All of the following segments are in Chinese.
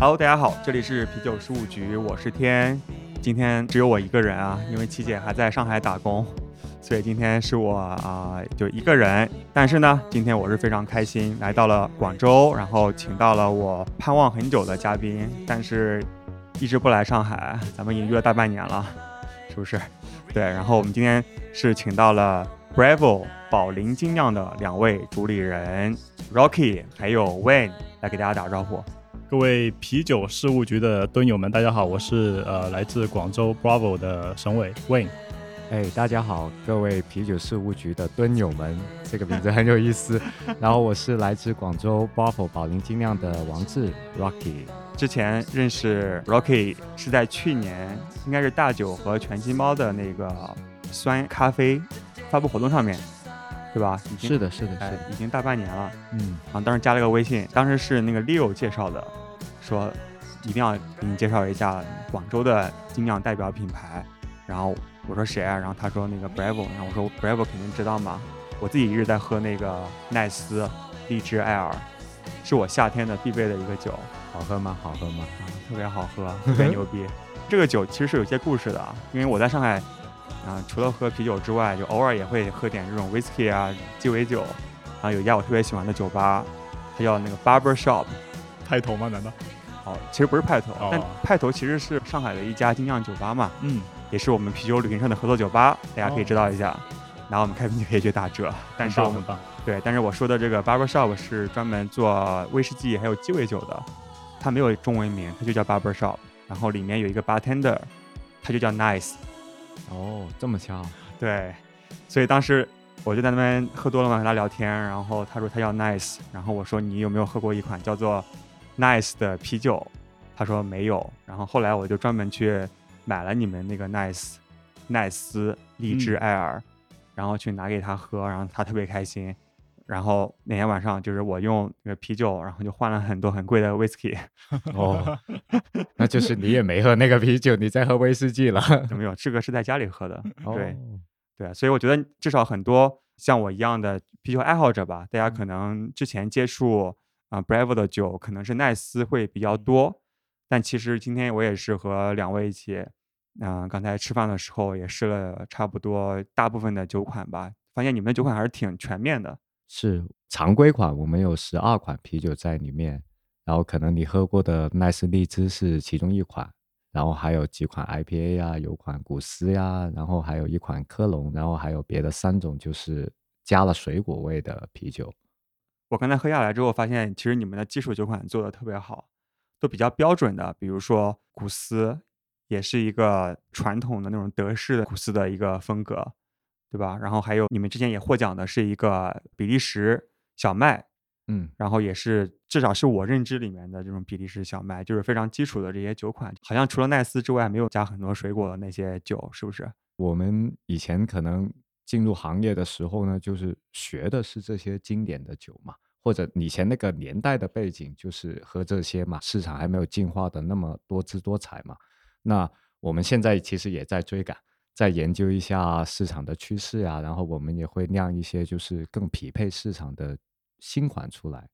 Hello，大家好，这里是啤酒事务局，我是天。今天只有我一个人啊，因为琪姐还在上海打工，所以今天是我啊、就一个人。但是呢，今天我是非常开心，来到了广州，然后请到了我盼望很久的嘉宾，但是一直不来上海，咱们已经约了大半年了，是不是？对，然后我们今天是请到了 Bravo 宝林精酿的两位主理人 Rocky 还有 Wayne 来给大家打招呼。各位啤酒事务局的蹲友们，大家好，我是呃来自广州 Bravo 的沈伟 Wayne。哎，大家好，各位啤酒事务局的蹲友们，这个名字很有意思。然后我是来自广州 Bravo 宝林精酿的王志 Rocky。之前认识 Rocky 是在去年，应该是大酒和全金猫的那个酸咖啡发布活动上面，对吧？已经是的，是的，哎是的，，已经大半年了。嗯，然后，当时加了个微信，当时是那个 Leo 介绍的，说一定要给你介绍一下广州的精酿代表品牌。然后我说谁啊？然后他说那个 Bravo，然后我说 Bravo 肯定知道嘛。我自己一直在喝那个奈斯荔枝艾尔，是我夏天的必备的一个酒。好喝吗？好喝吗？啊，特别好喝，特别牛逼。这个酒其实是有些故事的啊，因为我在上海，啊、除了喝啤酒之外，就偶尔也会喝点这种 whisky 啊、鸡尾酒。然后有一家我特别喜欢的酒吧，它叫那个 Barber Shop。派头吗？难道？哦，其实不是派头，哦但派头其实是上海的一家精酿酒吧嘛，嗯，也是我们啤酒旅行社的合作酒吧，大家可以哦知道一下。然后我们开瓶就可以去打折，但是我们很棒棒。对，但是我说的这个 Barber Shop 是专门做威士忌还有鸡尾酒的，它没有中文名，它就叫 Barber Shop。然后里面有一个 bartender，他就叫 Nice。哦，这么巧，对，所以当时我就在那边喝多了嘛，和他聊天，然后他说他叫 Nice，然后我说你有没有喝过一款叫做 Nice 的啤酒？他说没有。然后后来我就专门去买了你们那个 Nice 奈斯荔枝嗯艾尔，然后去拿给他喝，然后他特别开心。然后那天晚上就是我用那个啤酒，然后就换了很多很贵的 whisky，哦，那就是你也没喝那个啤酒，你在喝威士忌了。有没有？这个是在家里喝的，对。哦，对，所以我觉得至少很多像我一样的啤酒爱好者吧，大家可能之前接触啊、Bravo 的酒可能是奈斯会比较多，但其实今天我也是和两位一起，嗯、刚才吃饭的时候也试了差不多大部分的酒款吧，发现你们的酒款还是挺全面的。是常规款，我们有十二款啤酒在里面，然后可能你喝过的奈斯荔枝是其中一款，然后还有几款 IPA 呀、有款古斯呀，然后还有一款科隆，然后还有别的三种就是加了水果味的啤酒。我刚才喝下来之后，发现其实你们的基础酒款做的特别好，都比较标准的，比如说古斯，也是一个传统的那种德式的古斯的一个风格，对吧？然后还有你们之前也获奖的是一个比利时小麦，嗯，然后也是至少是我认知里面的这种比利时小麦，就是非常基础的这些酒款，好像除了奈斯之外，没有加很多水果的那些酒，是不是？我们以前可能进入行业的时候呢，就是学的是这些经典的酒嘛，或者以前那个年代的背景就是喝这些嘛，市场还没有进化的那么多姿多彩嘛。那我们现在其实也在追赶，在研究一下市场的趋势啊，然后我们也会酿一些就是更匹配市场的新款出来。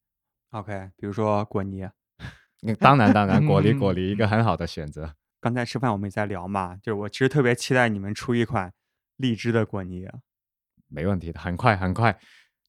OK，比如说果泥，那当然，当然，果泥果 泥一个很好的选择。刚才吃饭我们也在聊嘛，就是我其实特别期待你们出一款荔枝的果泥。没问题的，很快很快。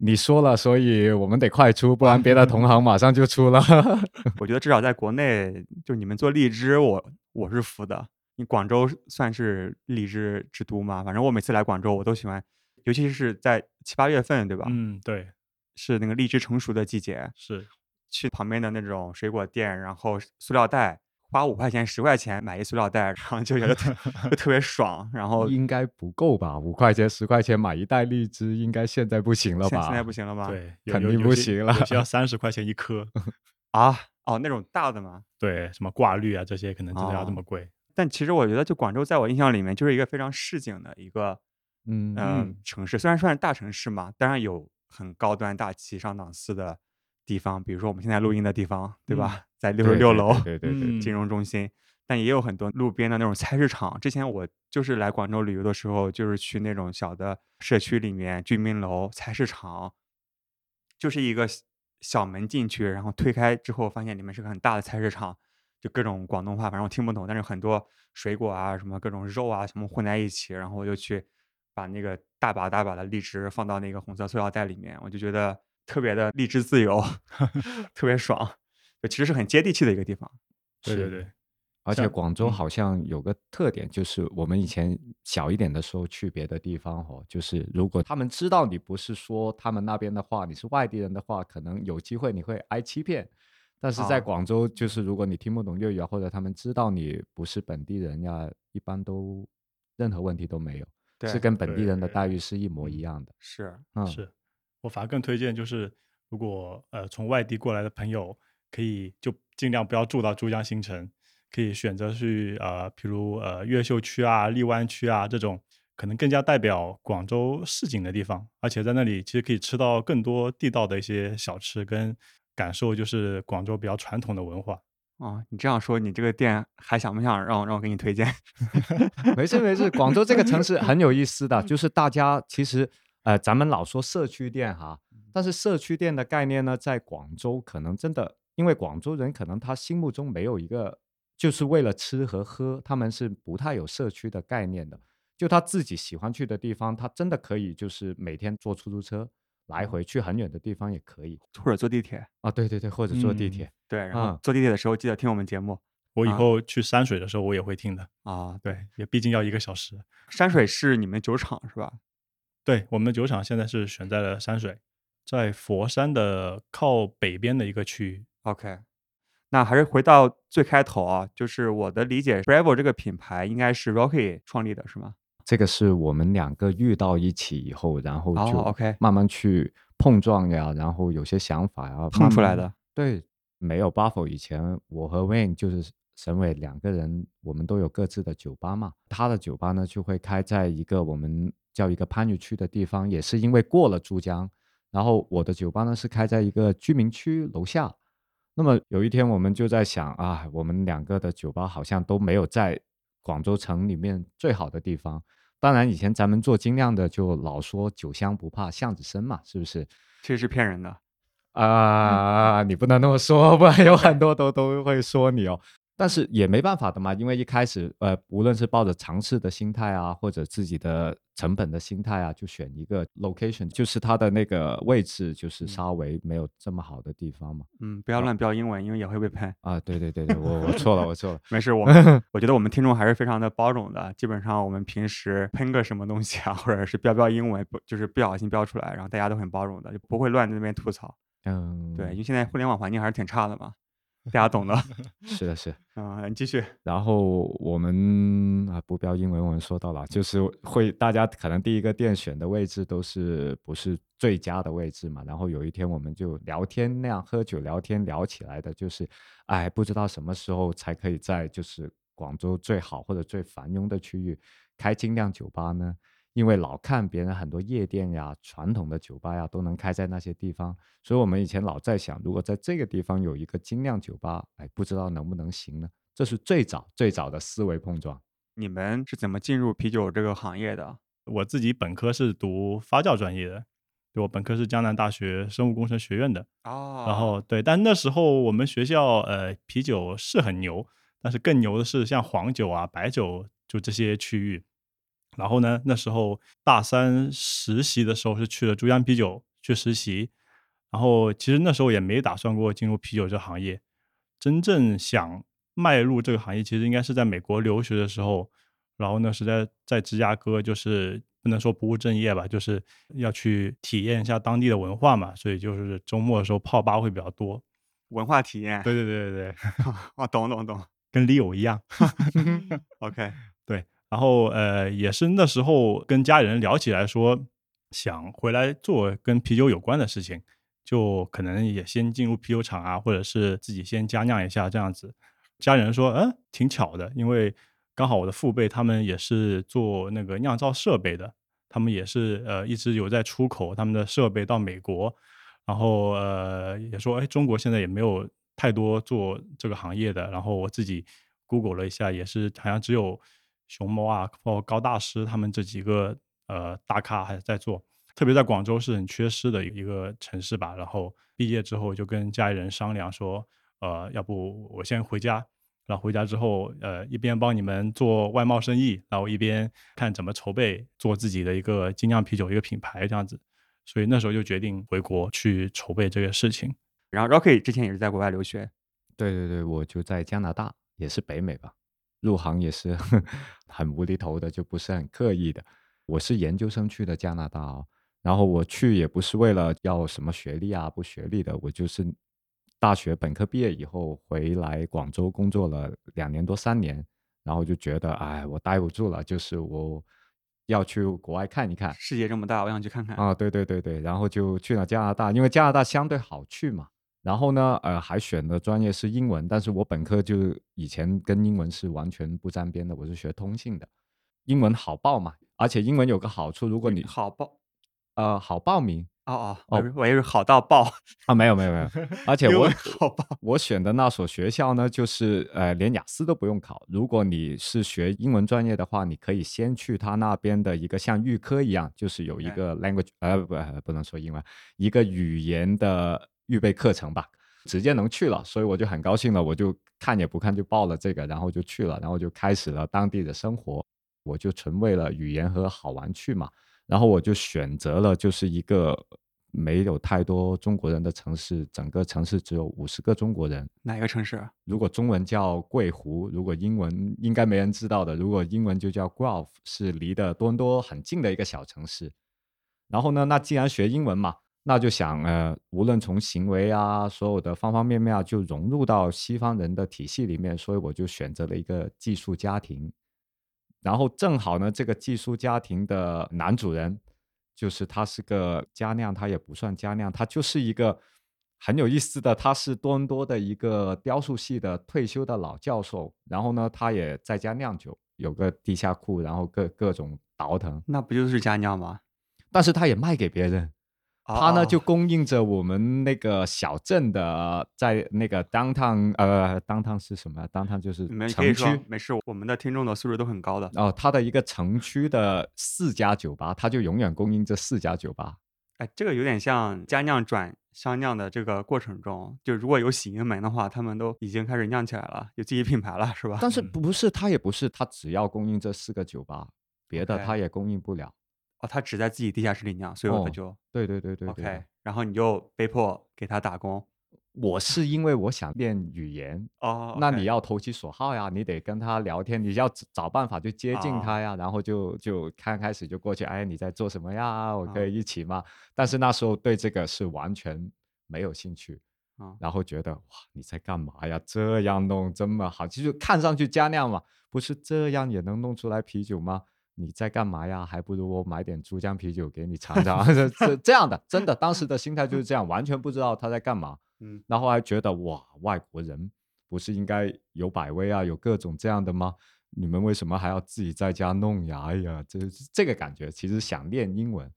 你说了，所以我们得快出，不然别的同行马上就出了。我觉得至少在国内，就你们做荔枝，我我是服的。你广州算是荔枝之都嘛？反正我每次来广州，我都喜欢，尤其是在七八月份，对吧？嗯，对，是那个荔枝成熟的季节，是去旁边的那种水果店，然后塑料袋花五块钱、十块钱买一塑料袋，然后就觉得特就特别爽。然后应该不够吧？五块钱、十块钱买一袋荔枝，应该现在不行了吧？现现在不行了吗？对，肯定不行了需要 三十块钱一颗。啊，哦，那种大的吗？对，什么挂绿啊这些，可能真的要这哦么贵。但其实我觉得，就广州，在我印象里面，就是一个非常市井的一个嗯嗯、城市，虽然算是大城市嘛，当然有很高端大气上档次的地方，比如说我们现在录音的地方，对吧？在六十六楼对对对金融中心，但也有很多路边的那种菜市场。之前我就是来广州旅游的时候，就是去那种小的社区里面居民楼菜市场，就是一个小小门进去，然后推开之后，发现里面是个很大的菜市场，就各种广东话，反正我听不懂，但是很多水果啊，什么各种肉啊，什么混在一起，然后我就去把那个大把大把的荔枝放到那个红色塑料袋里面，我就觉得特别的励志自由，特别爽。就其实是很接地气的一个地方。对对对，而且广州好像有个特点，就是我们以前小一点的时候去别的地方哦，就是如果他们知道你不是说他们那边的话，你是外地人的话，可能有机会你会挨欺骗。但是在啊广州，就是如果你听不懂粤语啊，或者他们知道你不是本地人呀，一般都任何问题都没有，对是跟本地人的待遇是一模一样的。是，嗯，是我反而更推荐，就是如果呃从外地过来的朋友，可以就尽量不要住到珠江新城，可以选择去呃，譬如呃越秀区啊、荔湾区啊这种可能更加代表广州市井的地方，而且在那里其实可以吃到更多地道的一些小吃，跟感受就是广州比较传统的文化。哦，你这样说，你这个店还想不想让我让我给你推荐？没事没事，广州这个城市很有意思的，就是大家其实呃，咱们老说社区店哈，但是社区店的概念呢，在广州可能真的，因为广州人可能他心目中没有一个，就是为了吃和喝，他们是不太有社区的概念的。就他自己喜欢去的地方，他真的可以就是每天坐出租车来回去很远的地方也可以或者坐地铁？啊，对对对，或者坐地嗯铁。对，然后嗯坐地铁的时候记得听我们节目我以啊后去山水的时候，我也会听的。啊。对，也毕竟要一个小时。山水是你们酒厂是吧？对我们的酒厂现在是选在了山水，在佛山的靠北边的一个区域。OK，那还是回到最开头啊，就是我的理解，Bravo 这个品牌应该是 Rocky 创立的，是吗？这个是我们两个遇到一起以后，然后哦就，OK 慢慢去碰撞呀，然后有些想法呀，碰出来的。对，没有 Buffalo 以前，我和 Wayne 就是沈伟两个人，我们都有各自的酒吧嘛。他的酒吧呢就会开在一个我们叫一个番禺区的地方，也是因为过了珠江。然后我的酒吧呢是开在一个居民区楼下。那么有一天我们就在想啊，我们两个的酒吧好像都没有在广州城里面最好的地方。当然，以前咱们做精酿的就老说酒香不怕巷子深嘛，是不是？其实是骗人的。啊，你不能那么说，不然有很多都都会说你哦。但是也没办法的嘛，因为一开始呃，无论是抱着尝试的心态啊，或者自己的成本的心态啊，就选一个 location，就是它的那个位置就是稍微没有这么好的地方嘛。嗯，不要乱标英文，因为也会被喷。啊，对对对对，我我错了，我错了。没事，我们 我觉得我们听众还是非常的包容的。基本上我们平时喷个什么东西啊，或者是标标英文，不就是不小心标出来，然后大家都很包容的，就不会乱在那边吐槽。嗯，对，因为现在互联网环境还是挺差的嘛，大家懂的。是的，是。嗯，你继续。然后我们啊，不标英文，我们说到了，就是会大家可能第一个店选的位置都是不是最佳的位置嘛。然后有一天我们就聊天那样喝酒聊天聊起来的，就是哎，不知道什么时候才可以在就是广州最好或者最繁荣的区域开精酿酒吧呢？因为老看别人很多夜店呀、传统的酒吧呀都能开在那些地方，所以我们以前老在想，如果在这个地方有一个精酿酒吧，哎，不知道能不能行呢？这是最早最早的思维碰撞。你们是怎么进入啤酒这个行业的？我自己本科是读发酵专业的，对我本科是江南大学生物工程学院的。哦然后对，但那时候我们学校呃啤酒是很牛，但是更牛的是像黄酒啊、白酒就这些区域。然后呢，那时候大三实习的时候是去了珠江啤酒去实习，然后其实那时候也没打算过进入啤酒这行业，真正想迈入这个行业，其实应该是在美国留学的时候，然后呢是在在芝加哥，就是不能说不务正业吧，就是要去体验一下当地的文化嘛，所以就是周末的时候泡吧会比较多。文化体验。对对对对对，哦，懂懂懂。跟 Leo 一样。OK，对，然后呃，也是那时候跟家里人聊起来说，想回来做跟啤酒有关的事情，就可能也先进入啤酒厂啊，或者是自己先加酿一下这样子。家里人说，嗯，挺巧的，因为刚好我的父辈他们也是做那个酿造设备的，他们也是呃一直有在出口他们的设备到美国，然后呃也说哎中国现在也没有太多做这个行业的，然后我自己 Google 了一下，也是好像只有熊猫啊，包括高大师他们这几个呃大咖还在做，特别在广州是很缺失的一个城市吧。然后毕业之后就跟家里人商量说，呃要不我先回家。然后回家之后，呃，一边帮你们做外贸生意，然后一边看怎么筹备做自己的一个精酿啤酒一个品牌这样子。所以那时候就决定回国去筹备这个事情。然后 Rocky 之前也是在国外留学，对对对，我就在加拿大，也是北美吧。入行也是 很无厘头的，就不是很刻意的。我是研究生去的加拿大哦，然后我去也不是为了要什么学历啊，不学历的，我就是。大学本科毕业以后回来广州工作了两年多三年，然后就觉得哎，我待不住了，就是我要去国外看一看。世界这么大，我想去看看。啊，对对对对，然后就去了加拿大，因为加拿大相对好去嘛。然后呢，呃，还选的专业是英文，但是我本科就以前跟英文是完全不沾边的，我是学通信的，英文好报嘛，而且英文有个好处，如果你好报，呃，好报名。哦哦哦，我也是好到爆啊！没有没有没有，而 且我好报。我选的那所学校呢，就是呃，连雅思都不用考。如果你是学英文专业的话，你可以先去他那边的一个像预科一样，就是有一个 language 呃不不能说英文，一个语言的预备课程吧，直接能去了。所以我就很高兴了，我就看也不看就报了这个，然后就去了，然后就开始了当地的生活。我就纯为了语言和好玩去嘛。然后我就选择了就是一个没有太多中国人的城市，整个城市只有五十个中国人。哪个城市？如果中文叫桂湖，如果英文应该没人知道的。如果英文就叫 Guelph，是离的多伦多很近的一个小城市。然后呢，那既然学英文嘛，那就想呃，无论从行为啊，所有的方方面面啊，就融入到西方人的体系里面。所以我就选择了一个寄宿家庭。然后正好呢，这个寄宿家庭的男主人，就是他是个家酿，他也不算家酿，他就是一个很有意思的，他是多伦多的一个雕塑系的退休的老教授。然后呢，他也在家酿酒，有个地下库，然后各各种倒腾。那不就是家酿吗？但是他也卖给别人。他呢就供应着我们那个小镇的，在那个 downtown，呃，downtown 是什么？downtown 就是城区。没事，我们的听众的素质都很高的。哦，他的一个城区的四家酒吧，他就永远供应这四家酒吧。哎，这个有点像家酿转商酿的这个过程中，就如果有喜盈门的话，他们都已经开始酿起来了，有自己品牌了，是吧？但是不是，他也不是，他只要供应这四个酒吧，别的他也供应不了。哦，他只在自己地下室里酿，所以我就对对对对，OK。然后你就被迫给他打工。我是因为我想练语言哦，那你要投其所好呀，你得跟他聊天，你要找办法去接近他呀。然后就就刚开始就过去，哎，你在做什么呀？我可以一起吗？但是那时候对这个是完全没有兴趣啊。然后觉得哇，你在干嘛呀？这样弄这么好，其实看上去加酿嘛，不是这样也能弄出来啤酒吗？你在干嘛呀？还不如我买点珠江啤酒给你尝尝。这这样的，真的，当时的心态就是这样，完全不知道他在干嘛。嗯，然后还觉得哇，外国人不是应该有百威啊，有各种这样的吗？你们为什么还要自己在家弄呀？哎呀，这这个感觉，其实想练英文，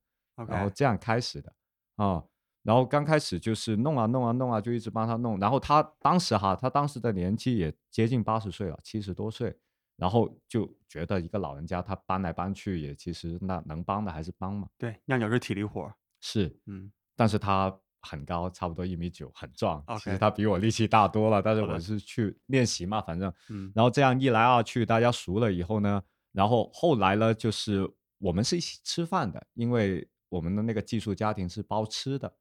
然后这样开始的啊。然后刚开始就是弄啊弄啊弄啊，就一直帮他弄。然后他当时哈，他当时的年纪也接近八十岁了，七十多岁。然后就觉得一个老人家他搬来搬去也其实那能帮的还是帮嘛。对，酿酒是体力活是，嗯，但是他很高，差不多一米九，很壮。其实他比我力气大多了，但是我是去练习嘛，反正，嗯。然后这样一来二去，大家熟了以后呢，然后后来呢，就是我们是一起吃饭的，因为我们的那个寄宿家庭是包吃的，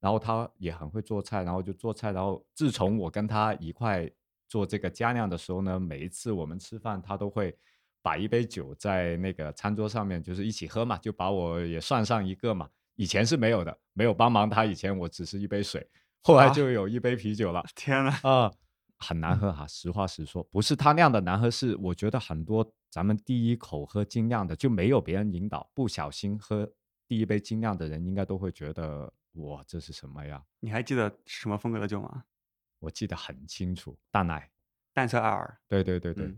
然后他也很会做菜，然后就做菜，然后自从我跟他一块。做这个加酿的时候呢，每一次我们吃饭，他都会把一杯酒在那个餐桌上面，就是一起喝嘛，就把我也算上一个嘛。以前是没有的，没有帮忙他，以前我只是一杯水，后来就有一杯啤酒了。天呐，啊，很难喝哈，实话实说，不是他酿的难喝，是我觉得很多咱们第一口喝精酿的就没有别人引导，不小心喝第一杯精酿的人应该都会觉得哇，这是什么呀？你还记得什么风格的酒吗？我记得很清楚，淡奶，淡色艾尔，对对对对，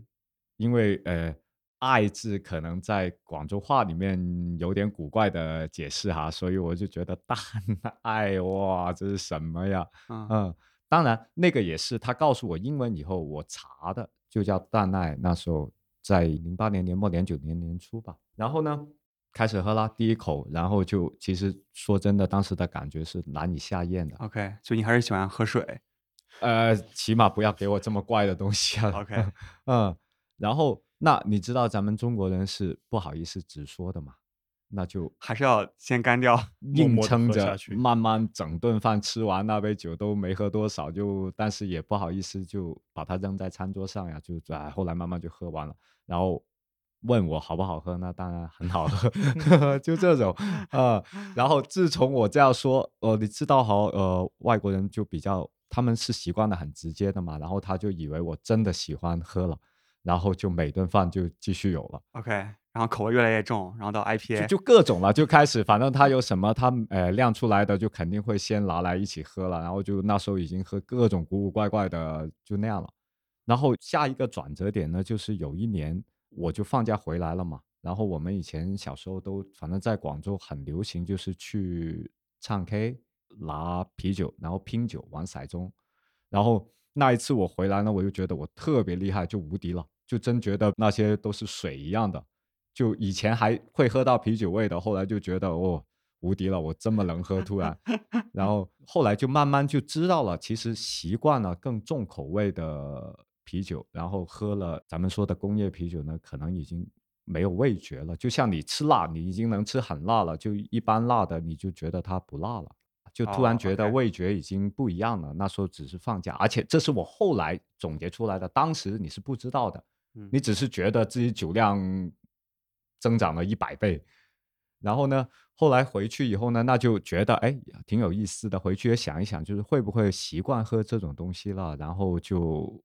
因为呃，爱字可能在广州话里面有点古怪的解释哈，所以我就觉得淡爱哇，这是什么呀？嗯嗯，当然那个也是他告诉我英文以后我查的，就叫淡奶。那时候在零八年年末、零九年年初吧，然后呢开始喝了第一口，然后就其实说真的，当时的感觉是难以下咽的。，OK，所以你还是喜欢喝水。呃，起码不要给我这么怪的东西啊。OK 嗯，然后那你知道咱们中国人是不好意思直说的嘛？那就还是要先干掉。硬撑着，慢慢整顿饭吃完那杯酒都没喝多少，就但是也不好意思就把它扔在餐桌上呀，就哎后来慢慢就喝完了，然后问我好不好喝，那当然很好喝，就这种啊、然后自从我这样说，呃，你知道好，呃，外国人就比较他们是习惯的很直接的嘛，然后他就以为我真的喜欢喝了，然后就每顿饭就继续有了。OK，然后口味越来越重，然后到 IPA。就各种了，就开始，反正他有什么他呃酿出来的，就肯定会先拿来一起喝了，然后就那时候已经喝各种古古怪怪的，就那样了。然后下一个转折点呢，就是有一年我就放假回来了嘛，然后我们以前小时候都反正在广州很流行，就是去唱 K 拿啤酒，然后拼酒玩骰盅，然后那一次我回来呢，我就觉得我特别厉害，就无敌了，就真觉得那些都是水一样的。就以前还会喝到啤酒味的，后来就觉得哦无敌了，我这么能喝，突然，然后后来就慢慢就知道了，其实习惯了更重口味的啤酒，然后喝了咱们说的工业啤酒呢，可能已经没有味觉了。就像你吃辣，你已经能吃很辣了，就一般辣的你就觉得它不辣了。就突然哦觉得味觉已经不一样了。那时候只是放假，而且这是我后来总结出来的，当时你是不知道的。嗯你只是觉得自己酒量增长了一百倍，然后呢，后来回去以后呢，那就觉得哎挺有意思的，回去也想一想，就是会不会习惯喝这种东西了，然后就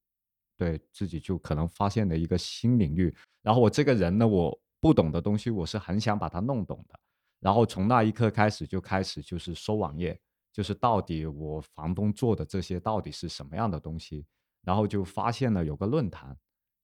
对自己就可能发现了一个新领域。然后我这个人呢，我不懂的东西，我是很想把它弄懂的。然后从那一刻开始，就开始就是收网页，就是到底我房东做的这些到底是什么样的东西，然后就发现了有个论坛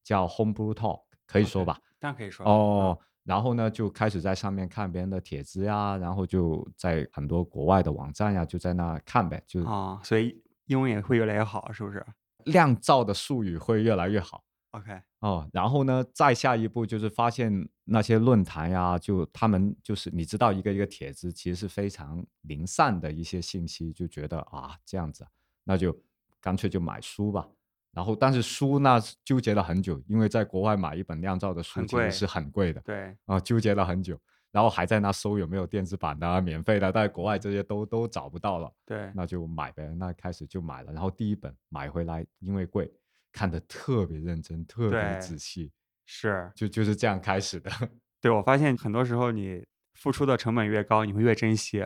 叫 Homebrew Talk，可以说吧？当然可以说。哦，然后呢，就开始在上面看别人的帖子呀，然后就在很多国外的网站呀，就在那看呗，就嗯，啊，所以英文也会越来越好，是不是酿造的术语会越来越好。？OK，哦，然后呢，再下一步就是发现那些论坛呀，就他们就是你知道一个一个帖子，其实是非常零散的一些信息，就觉得啊这样子啊，那就干脆就买书吧。然后，但是书那是纠结了很久，因为在国外买一本酿造的书其实是很贵的对，啊，纠结了很久。然后还在那搜有没有电子版的、啊、免费的，在国外这些都都找不到了。对，那就买呗。那开始就买了，然后第一本买回来，因为贵，看的特别认真，特别仔细，是，就就是这样开始的。对我发现很多时候你付出的成本越高，你会越珍惜。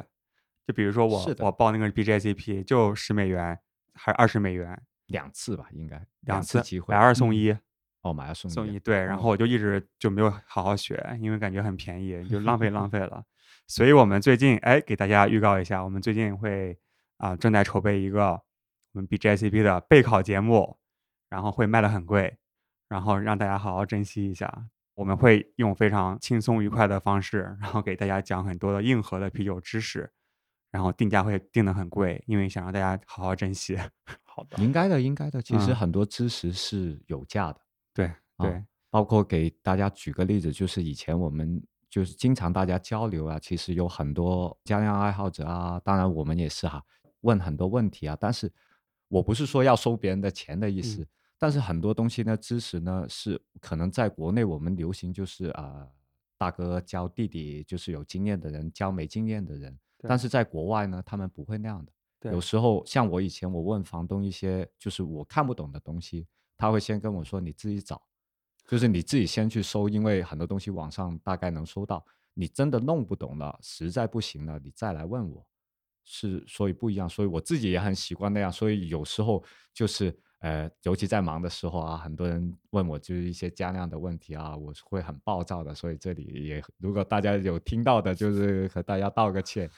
就比如说我我报那个 BJCP 就十美元还是二十美元两次吧，应该两次机会，买二送嗯一，哦，买二送一，送一对，然后我就一直就没有好好学，因为感觉很便宜，就浪费浪 费了。所以我们最近哎给大家预告一下，我们最近会啊、正在筹备一个我们 BJCP 的备考节目，然后会卖的很贵，然后让大家好好珍惜一下。我们会用非常轻松愉快的方式，然后给大家讲很多的硬核的啤酒知识，然后定价会定的很贵，因为想让大家好好珍惜。好的，应该的，应该的。其实嗯很多知识是有价的，对啊对，包括给大家举个例子，就是以前我们就是经常大家交流啊，其实有很多家酿爱好者啊，当然我们也是哈，问很多问题啊。但是我不是说要收别人的钱的意思，嗯但是很多东西呢，知识呢是可能在国内我们流行就是啊、呃大哥教弟弟，就是有经验的人教没经验的人，但是在国外呢，他们不会那样的。有时候像我以前我问房东一些就是我看不懂的东西，他会先跟我说你自己找，就是你自己先去搜，因为很多东西网上大概能搜到。你真的弄不懂了，实在不行了，你再来问我。是，所以不一样，所以我自己也很习惯那样。所以有时候就是呃，尤其在忙的时候啊，很多人问我就是一些加量的问题啊，我是会很暴躁的。所以这里也，如果大家有听到的，就是和大家道个歉。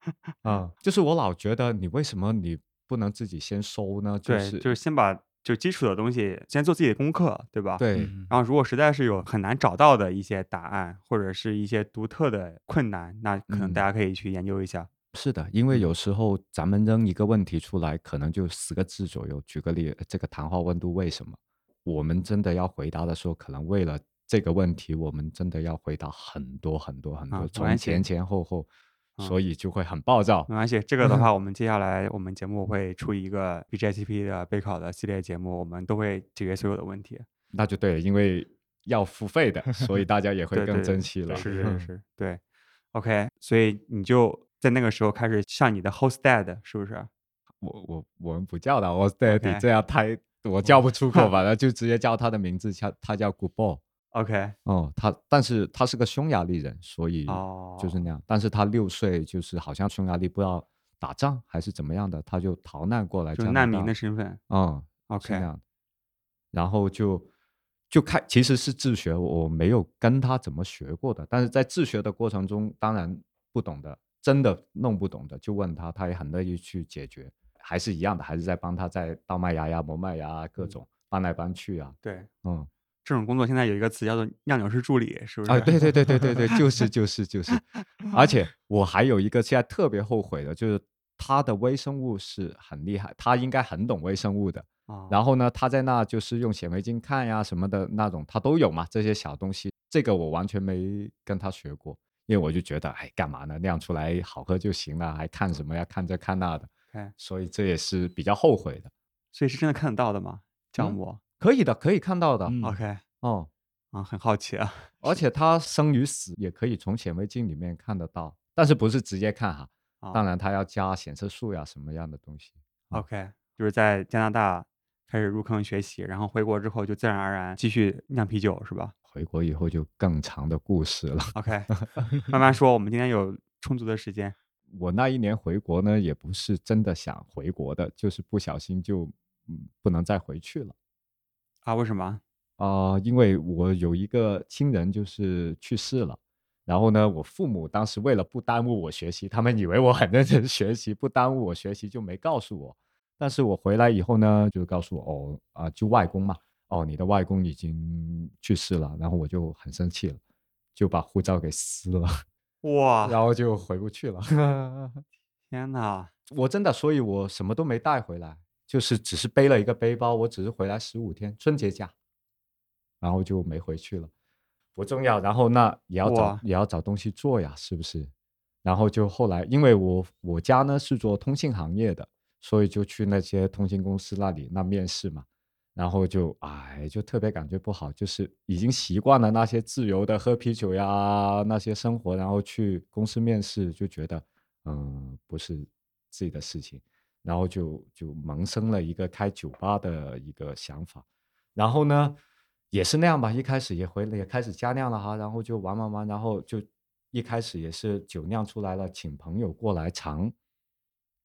啊、就是我老觉得你为什么你不能自己先收呢？就对，是就是先把就基础的东西，先做自己的功课，对吧？。对，嗯然后，如果实在是有很难找到的一些答案，或者是一些独特的困难，那可能嗯大家可以去研究一下。是的，因为嗯有时候咱们扔一个问题出来，可能就十个字左右。举个例，呃这个谈话温度为什么？我们真的要回答的时候，可能为了这个问题，我们真的要回答很多很多很多，啊从前前后后，啊所以就会很暴躁没。关系，这个的话，我们接下来我们节目会出一个 BJCP 的备考的系列节目，我们都会解决所有的问题。那就对了，因为要付费的，所以大家也会更珍惜了。是是是，对。OK，所以你就在那个时候开始向你的 host dad 是不是？我我我们不叫他 o s t a d OK 这样太我叫不出口，吧，那就直接叫他的名字，叫他叫 Good Boy。OK，哦，他但是他是个匈牙利人，所以哦，就是那样。但是他六岁就是好像匈牙利不知道打仗还是怎么样的，他就逃难过来就难民的身份。嗯，OK，那样。然后就就开其实是自学，我没有跟他怎么学过的，但是在自学的过程中，当然不懂的，真的弄不懂的就问他，他也很乐意去解决，还是一样的，还是在帮他在倒麦芽呀、磨麦芽啊各嗯种搬来搬去啊，对，嗯。这种工作现在有一个词叫做酿酒师助理，是不是？啊，对对对对对对，就是就是就是，而且我还有一个现在特别后悔的，就是他的微生物是很厉害，他应该很懂微生物的。啊，然后呢，他在那就是用显微镜看呀什么的那种，他都有嘛，这些小东西，这个我完全没跟他学过，因为我就觉得，哎，干嘛呢？酿出来好喝就行了，还看什么呀？看这看那的，OK，所以这也是比较后悔的。所以是真的看得到的吗？酵嗯母可以的，可以看到的，嗯？OK，哦。啊，很好奇啊。而且它生与死也可以从显微镜里面看得到，但是不是直接看哈？啊当然它要加显色素呀什么样的东西。OK，就是在加拿大开始入坑学习，然后回国之后就自然而然继续酿啤酒，是吧回国以后就更长的故事了。？OK，慢慢说，我们今天有充足的时间。我那一年回国呢，也不是真的想回国的，就是不小心就嗯不能再回去了。啊？为什么？啊、因为我有一个亲人就是去世了，然后呢，我父母当时为了不耽误我学习，他们以为我很认真学习，不耽误我学习就没告诉我。但是我回来以后呢，就告诉我哦啊、就外公嘛，哦，你的外公已经去世了，然后我就很生气了，就把护照给撕了，哇，然后就回不去了。天呐，我真的，所以我什么都没带回来，就是只是背了一个背包，我只是回来十五天春节假，然后就没回去了，不重要。然后那也要找也要找东西做呀，是不是？然后就后来，因为我我家呢是做通信行业的，所以就去那些通信公司那里那面试嘛，然后就哎就特别感觉不好，就是已经习惯了那些自由的喝啤酒呀那些生活，然后去公司面试就觉得嗯不是自己的事情，然后就就萌生了一个开酒吧的一个想法，然后呢也是那样吧，一开始也回也开始加量了哈，然后就玩玩玩，然后就一开始也是酒酿出来了，请朋友过来尝。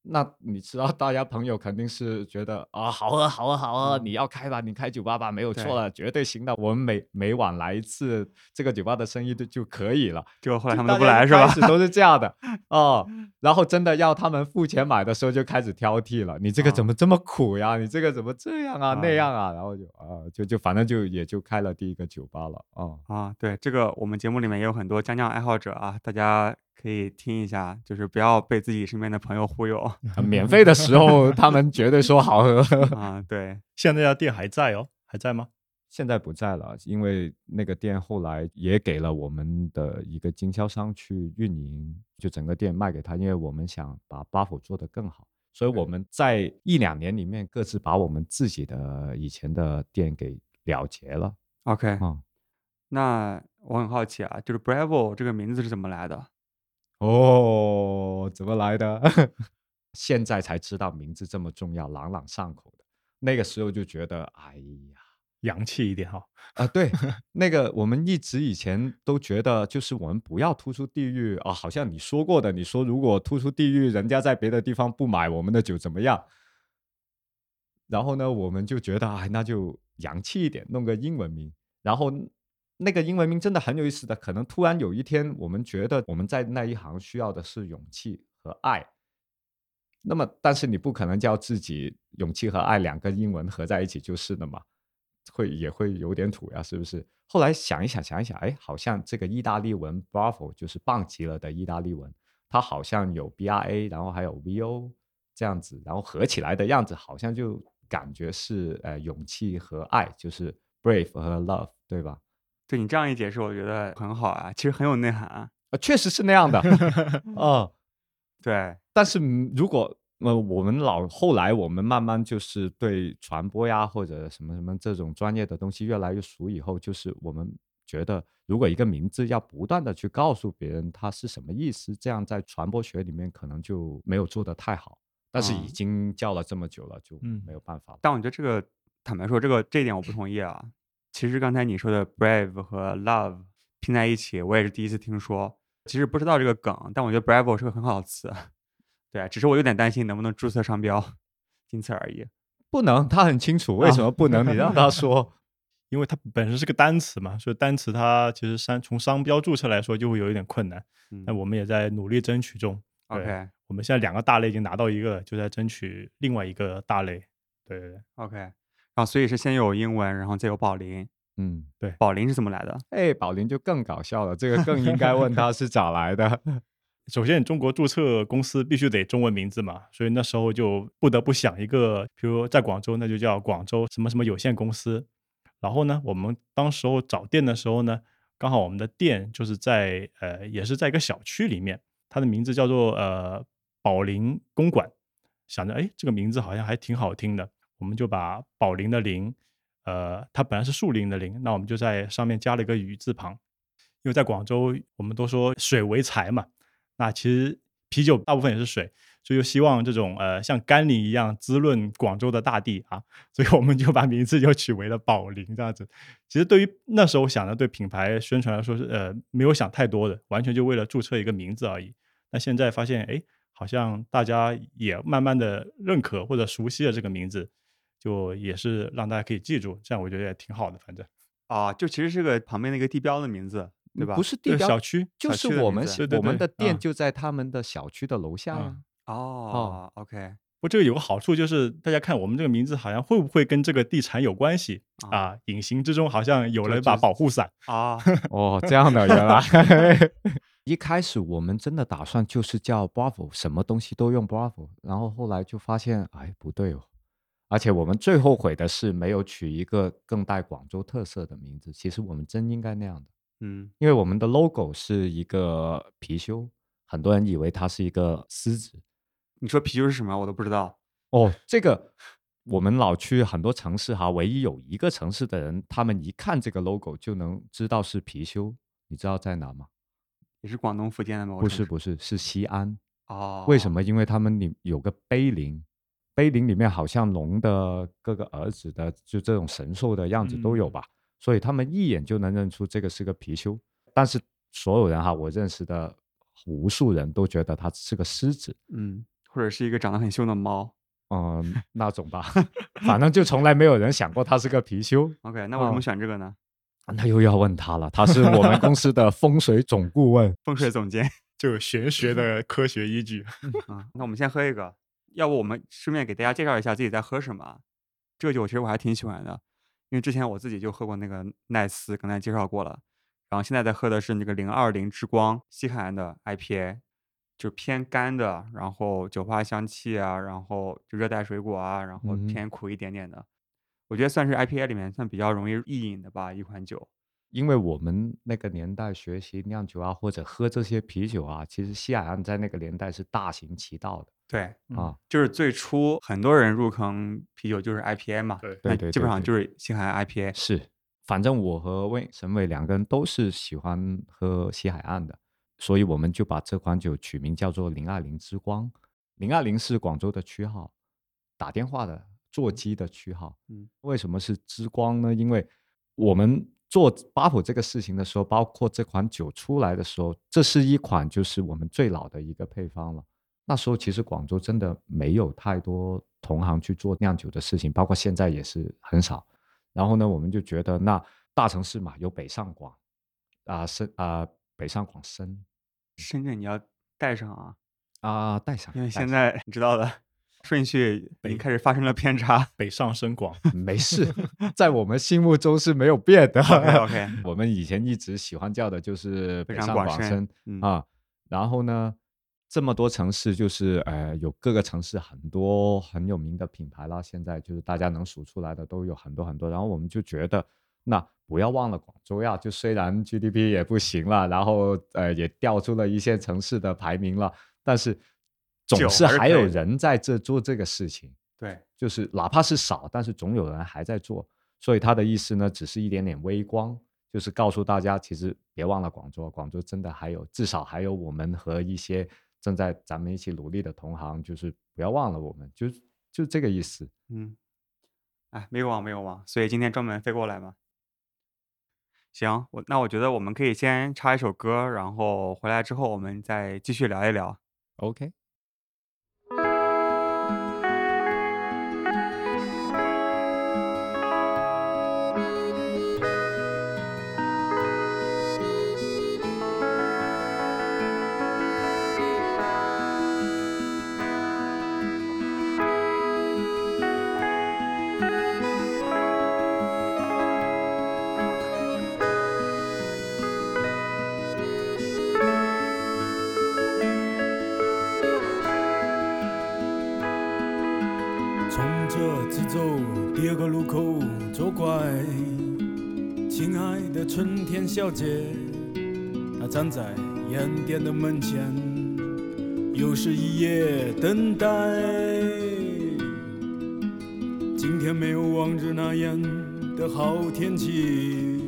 那你知道，大家朋友肯定是觉得啊，好喝，好喝，好喝！嗯你要开吧，你开酒吧吧，没有错了，绝对行的。我们每每晚来一次，这个酒吧的生意就就可以了。结果后来他们都不来是吧开？始都是这样的 哦，然后真的要他们付钱买的时候就开始挑剔了，你这个怎啊么这么苦呀？你这个怎么这样啊、啊那样啊？然后就啊，就就反正就也就开了第一个酒吧了哦。啊，对，这个我们节目里面也有很多江酿爱好者啊，大家可以听一下，就是不要被自己身边的朋友忽悠。啊 免费的时候他们绝对说好喝，啊。对，现在那家店还在哦，还在吗？现在不在了，因为那个店后来也给了我们的一个经销商去运营，就整个店卖给他，因为我们想把 buff 做得更好，所以我们在一两年里面各自把我们自己的以前的店给了结了。OK，嗯、那我很好奇啊，就是 Bravo 这个名字是怎么来的？哦，怎么来的？现在才知道名字这么重要，朗朗上口的。那个时候就觉得，哎呀。洋气一点哈、啊，对，那个我们一直以前都觉得，就是我们不要突出地域啊，好像你说过的，你说如果突出地域，人家在别的地方不买我们的酒怎么样？然后呢，我们就觉得，哎，那就洋气一点，弄个英文名。然后那个英文名真的很有意思的，可能突然有一天，我们觉得我们在那一行需要的是勇气和爱，那么，但是你不可能叫自己勇气和爱两个英文合在一起就是的嘛，会也会有点土呀，是不是？后来想一想，想一想，哎，好像这个意大利文 Bravo 就是棒极了的意大利文，它好像有 B R A，然后还有 V O 这样子，然后合起来的样子好像就感觉是呃勇气和爱，就是 Brave 和 Love，对吧？对你这样一解释，我觉得很好啊，其实很有内涵啊。呃，确实是那样的，哦，对，但是嗯如果呃我们老后来我们慢慢就是对传播呀或者什么什么这种专业的东西越来越熟以后，就是我们觉得如果一个名字要不断的去告诉别人它是什么意思，这样在传播学里面可能就没有做得太好。但是已嗯经叫了这么久了，就嗯没有办法了。但我觉得这个坦白说，这个这一点我不同意啊。其实刚才你说的 brave 和 love 拼在一起，我也是第一次听说。其实不知道这个梗，但我觉得 bravo 是个很好的词。对，只是我有点担心能不能注册商标，仅此而已。不能，他很清楚为什么不能，你让他说。因为它本身是个单词嘛，所以单词它其实商从商标注册来说就会有一点困难。嗯那我们也在努力争取中。，OK 我们现在两个大类已经拿到一个了，就在争取另外一个大类。对对对，OK，然后所以是先有英文，然后再有宝林。嗯，对宝林是怎么来的？哎，宝林就更搞笑了，这个更应该问他是咋来的。首先，中国注册公司必须得中文名字嘛，所以那时候就不得不想一个，比如在广州那就叫广州什么什么有限公司。然后呢，我们当时候找店的时候呢，刚好我们的店就是在呃，也是在一个小区里面，它的名字叫做呃宝林公馆。想着哎，这个名字好像还挺好听的，我们就把宝林的林，呃，它本来是树林的林，那我们就在上面加了一个雨字旁，因为在广州我们都说水为财嘛，那其实啤酒大部分也是水，所以就希望这种呃像甘霖一样滋润广州的大地啊，所以我们就把名字就取为了宝林这样子。其实对于那时候想的对品牌宣传来说是呃没有想太多的，完全就为了注册一个名字而已。那现在发现哎，好像大家也慢慢的认可或者熟悉了这个名字，就也是让大家可以记住，这样我觉得也挺好的，反正。啊，就其实是个旁边的一个地标的名字，对吧？不是地标，小区就是我们我们的店就在他们的小区的楼下哦，OK，不过这个有个好处就是，大家看我们这个名字好像会不会跟这个地产有关系啊啊？隐形之中好像有了一把保护伞。啊，哦，这样的原来。一开始我们真的打算就是叫 Bravo，什么东西都用 Bravo，然后后来就发现，哎，不对哦。而且我们最后悔的是没有取一个更带广州特色的名字。其实我们真应该那样的，嗯因为我们的 logo 是一个貔貅，很多人以为它是一个狮子。你说貔貅是什么？我都不知道。哦，这个我们老去很多城市哈，唯一有一个城市的人，他们一看这个 logo 就能知道是貔貅。你知道在哪吗？也是广东福建的吗？不是不是，是西安。哦，为什？么？因为他们里有个碑林，碑林里面好像龙的各个儿子的，就这种神兽的样子都有吧，所以他们一眼就能认出这个是个貔貅。但是所有人哈，我认识的无数人都觉得它是个狮子，嗯，或者是一个长得很凶的猫。嗯，那种吧，反正就从来没有人想过它是个貔貅。OK，那我怎么哦选这个呢？那又要问他了，他是我们公司的风水总顾问。风水总监 就有玄学的科学依据。啊，那我们先喝一个，要不我们顺便给大家介绍一下自己在喝什么啊？这个酒其实我还挺喜欢的，因为之前我自己就喝过那个奈斯，刚才介绍过了，然后现在在喝的是那个零二零之光西海岸的 IPA，就是偏干的，然后酒花香气啊，然后就热带水果啊，然后偏苦一点点的，我觉得算是 IPA 里面算比较容易易饮的吧一款酒。因为我们那个年代学习酿酒啊，或者喝这些啤酒啊，其实西海岸在那个年代是大行其道的对，嗯啊。就是最初很多人入坑啤酒就是 IPA 嘛，对那基本对对对对上就是西海岸 IPA。是，反正我和魏沈伟两个人都是喜欢喝西海岸的，所以我们就把这款酒取名叫做零二零之光。零二零是广州的区号，打电话的座机的区号。嗯，为什么是之光呢？因为我们做巴普这个事情的时候，包括这款酒出来的时候，这是一款就是我们最老的一个配方了。那时候其实广州真的没有太多同行去做酿酒的事情，包括现在也是很少。然后呢，我们就觉得那大城市嘛，有北上广啊深啊、北上广深，深圳你要带上啊，啊，带上，因为现在你知道的顺序已经开始发生了偏差。北上深广，没事，在我们心目中是没有变的。OK 我们以前一直喜欢叫的就是北北上上广深广深嗯啊。然后呢，这么多城市，就是呃，有各个城市很多很有名的品牌啦。现在就是大家能数出来的都有很多很多。然后我们就觉得，那不要忘了广州呀。就虽然 GDP 也不行了，然后呃也掉出了一线城市的排名了，但是酒总是还有人在这做这个事情。对，就是哪怕是少，但是总有人还在做。所以他的意思呢，只是一点点微光，就是告诉大家，其实别忘了广州，广州真的还有，至少还有我们和一些正在咱们一起努力的同行，就是不要忘了我们，就就这个意思。嗯，哎，没有忘，没有忘，所以今天专门飞过来嘛。行，我那我觉得我们可以先插一首歌，然后回来之后我们再继续聊一聊。OK，的春天小姐，她站在烟店的门前，又是一夜等待。今天没有往日那样的好天气，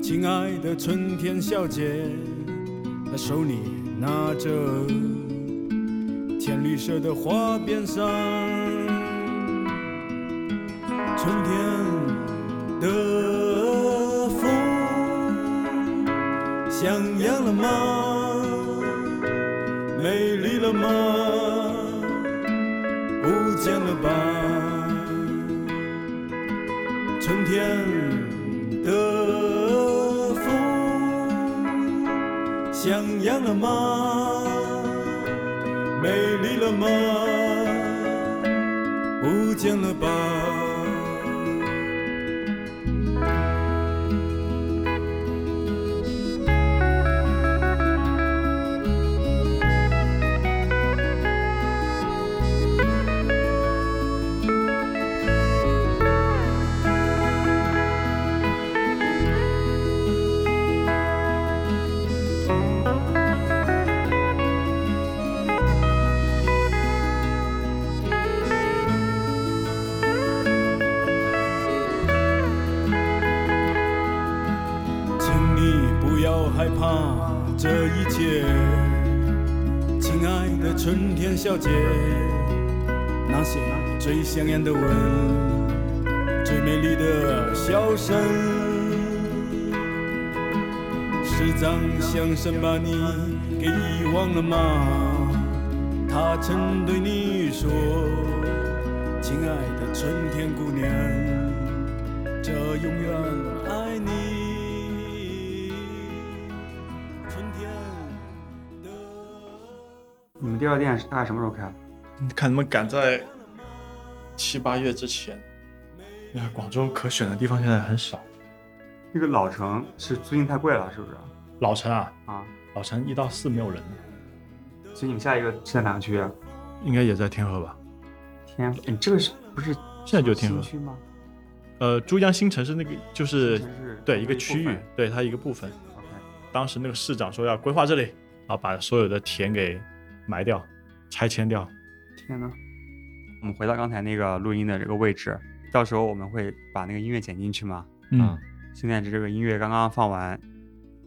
亲爱的春天小姐，她手里拿着浅绿色的花边上，春天的见了吧？春天的风像样了吗？美丽了吗？不见了吧？小姐，那些最香艳的吻，最美丽的笑声，是张相声把你给遗忘了吗？他曾对你说，亲爱的春天姑娘。这永远第二店是大概什么时候开？你看能不能赶在七八月之前。哎呀，广州可选的地方现在很少。那个老城是租金太贵了，是不是？老城啊，啊，老城一到四没有人，所以你们下一个是在哪个区啊？应该也在天河吧？天，你这个是不是现在就天河区吗？呃，珠江新城是那个就是对一个区域，对它一个部分。当时那个市长说要规划这里，然后把所有的田给埋掉、拆迁掉。天呐，我们回到刚才那个录音的这个位置，到时候我们会把那个音乐剪进去嘛。嗯，现在这这个音乐刚刚放完，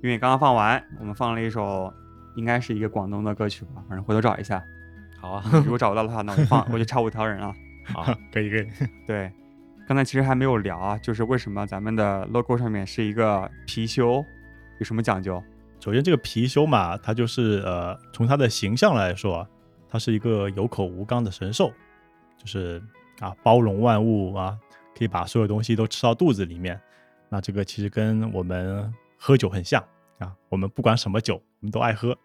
因为刚刚放完，我们放了一首，应该是一个广东的歌曲吧，反正回头找一下。好啊，如果找不到的话，那我就放，我就差五条人了。好，可以可以，对，刚才其实还没有聊啊，就是为什么咱们的 logo 上面是一个貔貅，有什么讲究？首先这个貔貅嘛，它就是呃，从它的形象来说啊，它是一个有口无肛的神兽，就是啊包容万物啊，可以把所有东西都吃到肚子里面。那这个其实跟我们喝酒很像啊，我们不管什么酒，我们都爱喝，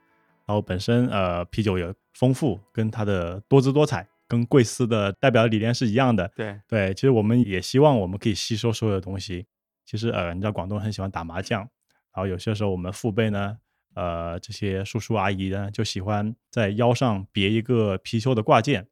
然后本身呃啤酒也丰富，跟它的多姿多彩，跟贵司的代表理念是一样的。对，对，其实我们也希望我们可以吸收所有的东西。其实呃，你知道广东人很喜欢打麻将，然后有些时候我们父辈呢，呃，这些叔叔阿姨呢，就喜欢在腰上别一个貔貅的挂件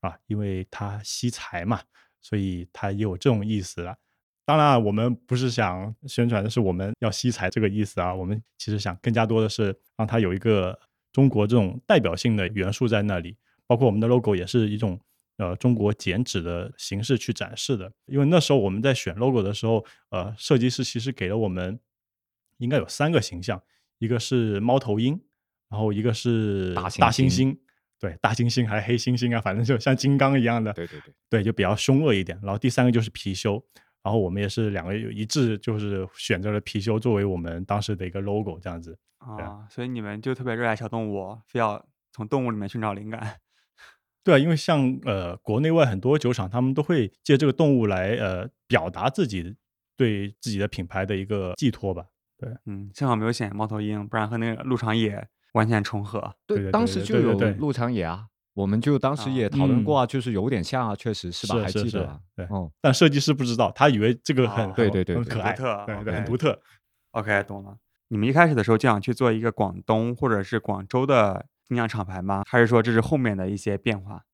啊，因为它吸财嘛，所以它也有这种意思了。当然，我们不是想宣传的是我们要吸财这个意思啊，我们其实想更加多的是让它有一个中国这种代表性的元素在那里，包括我们的 logo 也是一种呃中国剪纸的形式去展示的。因为那时候我们在选 logo 的时候，呃，设计师其实给了我们应该有三个形象，一个是猫头鹰，然后一个是大猩大猩对，大猩猩还是黑猩猩啊，反正就像金刚一样的，对对对，对，就比较凶恶一点。然后第三个就是貔貅，然后我们也是两个有一致，就是选择了貔貅作为我们当时的一个 logo 这样子。对啊，所以你们就特别热爱小动物，非要从动物里面寻找灵感。对啊，因为像呃国内外很多酒厂，他们都会借这个动物来呃表达自己对自己的品牌的一个寄托吧。嗯，幸好没有选猫头鹰，不然和那个陆长野完全重合。对对当对对时就有对对对鹿长野啊，我们就当时啊也讨论过嗯啊，就是有点像啊，确实是吧？还记得啊？对哦，但设计师不知道，他以为这个很、对对对对很可爱，独特对对，很独特。OK，懂了。你们一开始的时候就想去做一个广东或者是广州的精酿厂牌吗？还是说这是后面的一些变化？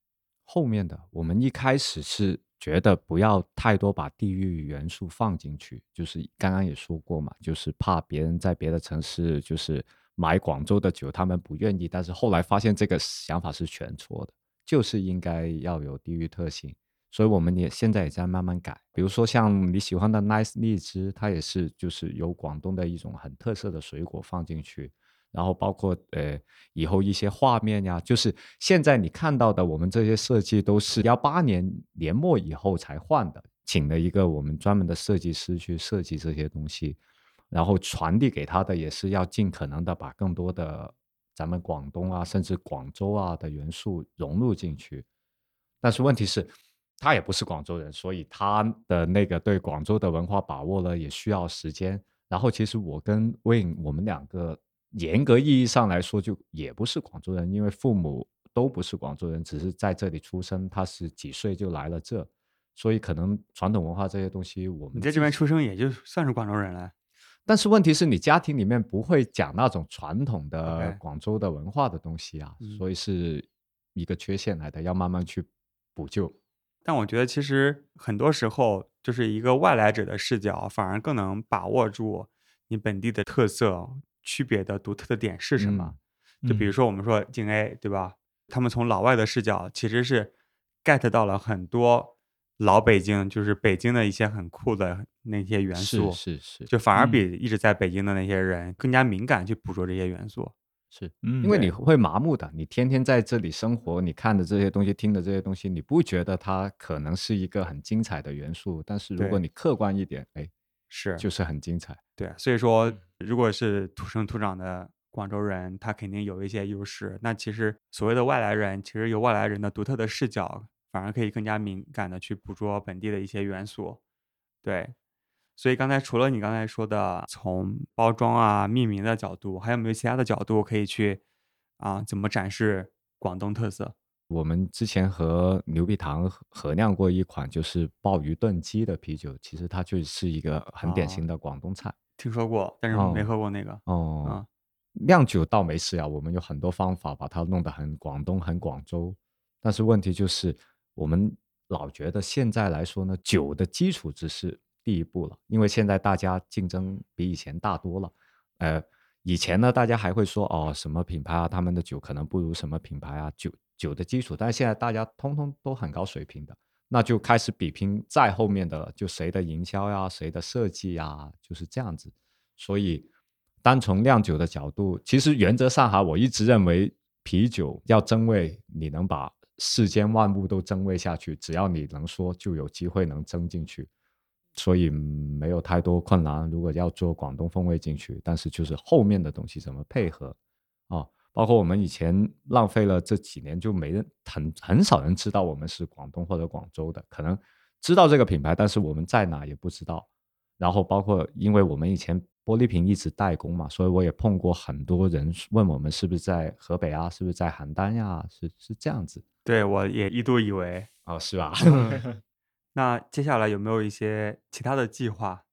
后面的我们一开始是觉得不要太多把地域元素放进去，就是刚刚也说过嘛，就是怕别人在别的城市就是买广州的酒，他们不愿意。但是后来发现这个想法是全错的，就是应该要有地域特性。所以我们也现在也在慢慢改，比如说像你喜欢的 Nice 荔枝，它也是就是有广东的一种很特色的水果放进去，然后包括呃以后一些画面呀，就是现在你看到的我们这些设计都是幺八年年末以后才换的，请了一个我们专门的设计师去设计这些东西，然后传递给他的也是要尽可能的把更多的咱们广东啊，甚至广州啊的元素融入进去。但是问题是，他也不是广州人，所以他的那个对广州的文化把握呢，也需要时间。然后其实我跟 Win 我们两个严格意义上来说，就也不是广州人，因为父母都不是广州人，只是在这里出生。他是几岁就来了这，所以可能传统文化这些东西，我们你在这边出生也就算是广州人了。但是问题是你家庭里面不会讲那种传统的广州的文化的东西啊嗯所以是一个缺陷来的，要慢慢去补救。但我觉得其实很多时候就是一个外来者的视角，反而更能把握住你本地的特色、区别的独特的点是什么。就比如嗯说我们说京 A，对吧？他们从老外的视角其实是 get 到了很多老北京，就是北京的一些很酷的那些元素，是是是，就反而嗯比一直在北京的那些人更加敏感去捕捉这些元素。是嗯，因为你会麻木的，你天天在这里生活，你看的这些东西，听的这些东西，你不觉得它可能是一个很精彩的元素，但是如果你客观一点，哎，是，就是很精彩。对，所以说，如果是土生土长的广州人，他肯定有一些优势。那其实所谓的外来人，其实有外来人的独特的视角，反而可以更加敏感的去捕捉本地的一些元素。对，所以刚才除了你刚才说的从包装啊、命名的角度，还有没有其他的角度可以去啊怎么展示广东特色？我们之前和牛皮糖合合酿过一款就是鲍鱼炖鸡的啤酒，其实它就是一个很典哦型的广东菜。听说过，但是没哦喝过那个。哦，啊酿酒倒没事啊，我们有很多方法把它弄得很广东、很广州。但是问题就是，我们老觉得现在来说呢，酒的基础只是第一步了，因为现在大家竞争比以前大多了。呃，以前呢，大家还会说哦，什么品牌啊，他们的酒可能不如什么品牌啊，酒酒的基础，但是现在大家通通都很高水平的，那就开始比拼再后面的了，就谁的营销呀，谁的设计呀，就是这样子。所以，单从酿酒的角度，其实原则上哈，我一直认为啤酒要增味，你能把世间万物都增味下去，只要你能说，就有机会能增进去。所以没有太多困难。如果要做广东风味进去，但是就是后面的东西怎么配合啊？包括我们以前浪费了这几年，就没人很很少人知道我们是广东或者广州的，可能知道这个品牌，但是我们在哪也不知道。然后包括因为我们以前玻璃瓶一直代工嘛，所以我也碰过很多人问我们是不是在河北啊，是不是在邯郸呀、是是这样子对我也一度以为。哦，是吧？那接下来有没有一些其他的计划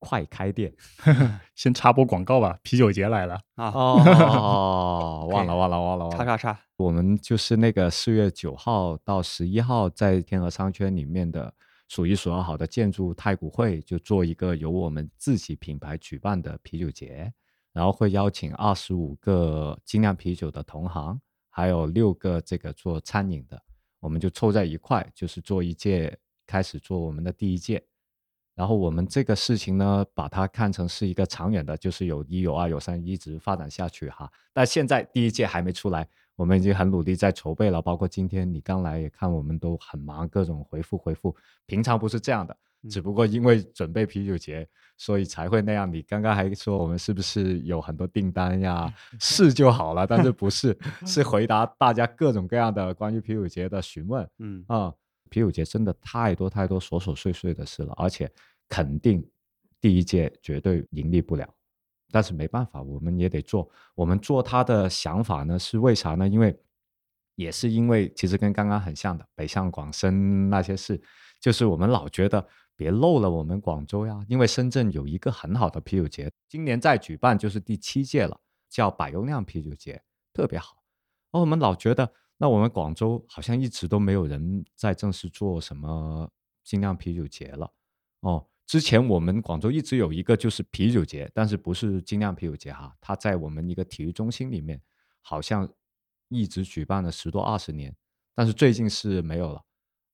快开店。先插播广告吧，啤酒节来了，啊？哦，忘了忘了忘了忘了，叉叉叉，我们就是那个四月九号到十一号在天河商圈里面的数一数二好的建筑太古汇，就做一个由我们自己品牌举办的啤酒节，然后会邀请二十五个精酿啤酒的同行，还有六个这个做餐饮的，我们就凑在一块，就是做一届，开始做我们的第一届。然后我们这个事情呢，把它看成是一个长远的，就是有一有二有三，一直发展下去哈。但现在第一届还没出来，我们已经很努力在筹备了。包括今天你刚来也看，我们都很忙，各种回复回复。平常不是这样的，只不过因为准备啤酒节，所以才会那样。你刚刚还说我们是不是有很多订单呀？是就好了，但是不是，是回答大家各种各样的关于啤酒节的询问。嗯啊、啤酒节真的太多太多琐琐碎碎的事了，而且肯定第一届绝对盈利不了，但是没办法，我们也得做。我们做它的想法呢是为啥呢？因为也是因为其实跟刚刚很像的，北上广深那些事，就是我们老觉得别漏了我们广州呀，因为深圳有一个很好的啤酒节，今年在举办就是第七届了，叫百优酿啤酒节，特别好。而我们老觉得，那我们广州好像一直都没有人在正式做什么精酿啤酒节了。哦，之前我们广州一直有一个就是啤酒节，但是不是精酿啤酒节哈，它在我们一个体育中心里面，好像一直举办了十多二十年，但是最近是没有了。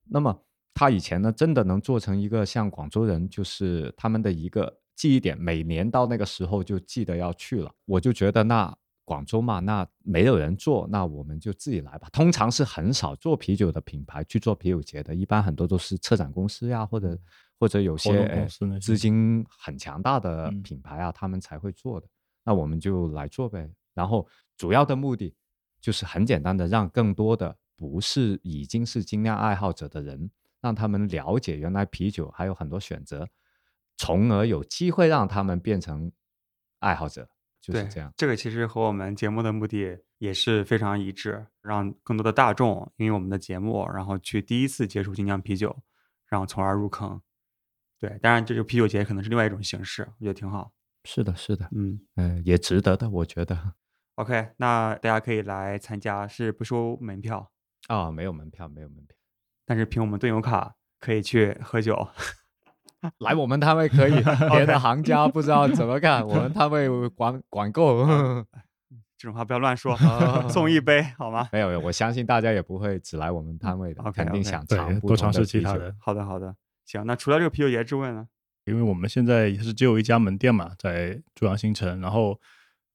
那么他以前呢，真的能做成一个像广州人，就是他们的一个记忆点，每年到那个时候就记得要去了。我就觉得那广州嘛，那没有人做，那我们就自己来吧。通常是很少做啤酒的品牌去做啤酒节的，一般很多都是策展公司呀，或者或者有些资金很强大的嗯品牌啊，他们才会做的。那我们就来做呗。然后主要的目的就是很简单的，让更多的不是已经是精酿爱好者的人，让他们了解原来啤酒还有很多选择，从而有机会让他们变成爱好者，就是对，这样。这个其实和我们节目的目的也是非常一致，让更多的大众因为我们的节目，然后去第一次接触精酿啤酒，然后从而入坑。对，当然这个啤酒节可能是另外一种形式，我觉得挺好。是的，是的，嗯呃，也值得的，我觉得。，OK，那大家可以来参加，是不收门票，啊、没有门票，没有门票，但是凭我们队友卡可以去喝酒。来我们摊位可以，别的行家不知道怎么看，我们摊位管管够。这种话不要乱说啊，送一杯好吗？没有，我相信大家也不会只来我们摊位的肯定想尝，多尝试其他的。好的，好的，行。那除了这个啤酒节之外呢？因为我们现在也是只有一家门店嘛，在珠江新城，然后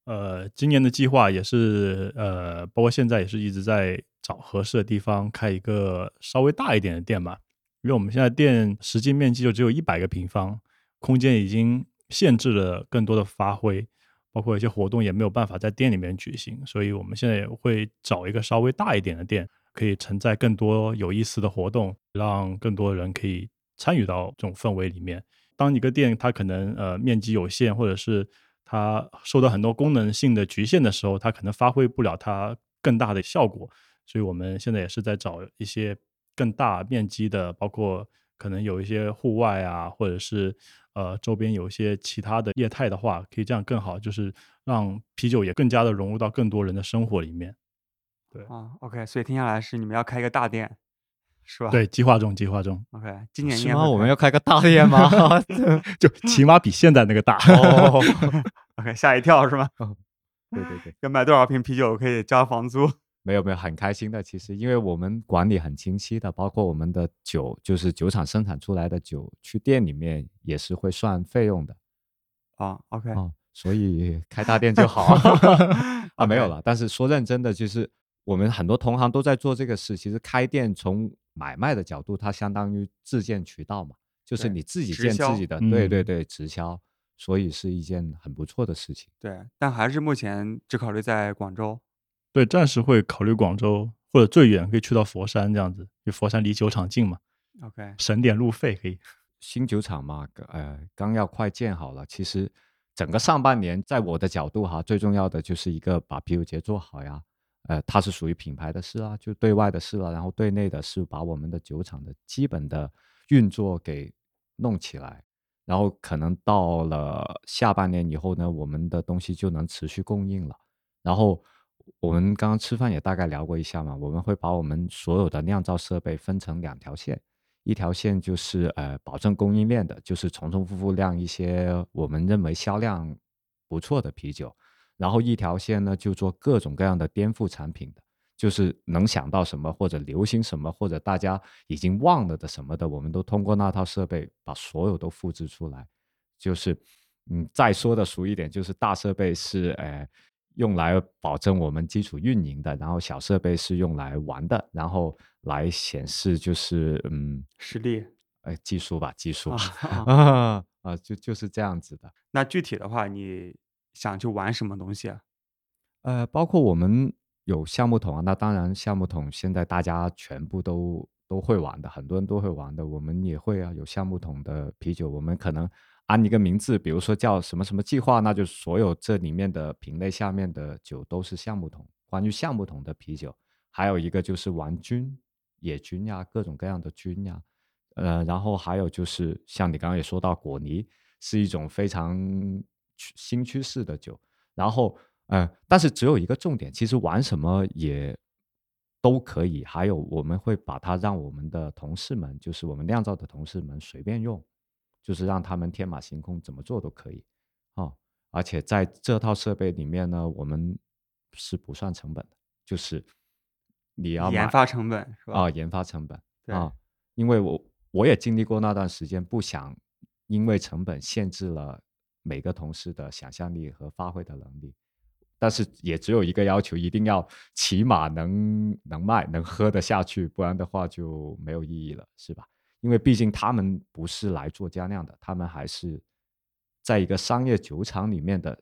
呃，今年的计划也是呃，包括现在也是一直在找合适的地方开一个稍微大一点的店吧，因为我们现在店实际面积就只有一百个平方，空间已经限制了更多的发挥，包括一些活动也没有办法在店里面举行，所以我们现在也会找一个稍微大一点的店，可以承载更多有意思的活动，让更多人可以参与到这种氛围里面。当一个店它可能呃面积有限，或者是它受到很多功能性的局限的时候，它可能发挥不了它更大的效果。所以我们现在也是在找一些更大面积的，包括可能有一些户外啊，或者是呃周边有一些其他的业态的话，可以这样更好，就是让啤酒也更加的融入到更多人的生活里面。对啊，OK，所以听下来是你们要开一个大店，是吧？对，计划中，计划中，，OK，今年应是吗？该我们要开个大 店吗？就起码比现在那个大。哦，OK 吓一跳是吗？对对对，要买多少瓶啤酒可以交房租？没有没有，很开心的。其实，因为我们管理很清晰的，包括我们的酒，就是酒厂生产出来的酒，去店里面也是会算费用的啊，OK，哦。所以开大店就好 啊，没有了。但是说认真的，就是我们很多同行都在做这个事。其实开店从买卖的角度，它相当于自建渠道嘛，就是你自己建自己的，对对嗯对，直销，所以是一件很不错的事情。对，但还是目前只考虑在广州。对，暂时会考虑广州，或者最远可以去到佛山这样子，因为佛山离酒厂近嘛，OK，省点路费可以。新酒厂嘛，呃，刚要快建好了。其实整个上半年，在我的角度哈，最重要的就是一个把啤酒节做好呀。呃，它是属于品牌的事啊，就对外的事了。然后对内的是把我们的酒厂的基本的运作给弄起来。然后可能到了下半年以后呢，我们的东西就能持续供应了。然后我们刚刚吃饭也大概聊过一下嘛，我们会把我们所有的酿造设备分成两条线，一条线就是呃保证供应链的，就是重重复复酿一些我们认为销量不错的啤酒。然后一条线呢，就做各种各样的颠覆产品的，就是能想到什么或者流行什么或者大家已经忘了的什么的，我们都通过那套设备把所有都复制出来。就是，嗯，再说的俗一点，就是大设备是呃用来保证我们基础运营的，然后小设备是用来玩的，然后来显示就是嗯实力，哎技术吧技术啊 啊就就是这样子的。那具体的话你。想去玩什么东西啊？呃，包括我们有橡木桶啊，那当然橡木桶现在大家全部都都会玩的，很多人都会玩的，我们也会啊。有橡木桶的啤酒，我们可能安一个名字，比如说叫什么什么计划，那就所有这里面的品类下面的酒都是橡木桶。关于橡木桶的啤酒，还有一个就是玩菌、野菌呀，各种各样的菌呀。呃，然后还有就是像你刚刚也说到果泥，是一种非常。新趋势的酒，然后，呃，但是只有一个重点，其实玩什么也都可以。还有，我们会把它让我们的同事们，就是我们酿造的同事们随便用，就是让他们天马行空，怎么做都可以。哦，而且在这套设备里面呢，我们是不算成本的，就是你要研发成本是吧？啊，研发成本啊，因为我我也经历过那段时间，不想因为成本限制了。每个同事的想象力和发挥的能力，但是也只有一个要求，一定要起码能能卖，能喝得下去，不然的话就没有意义了，是吧？因为毕竟他们不是来做加酿的，他们还是在一个商业酒厂里面的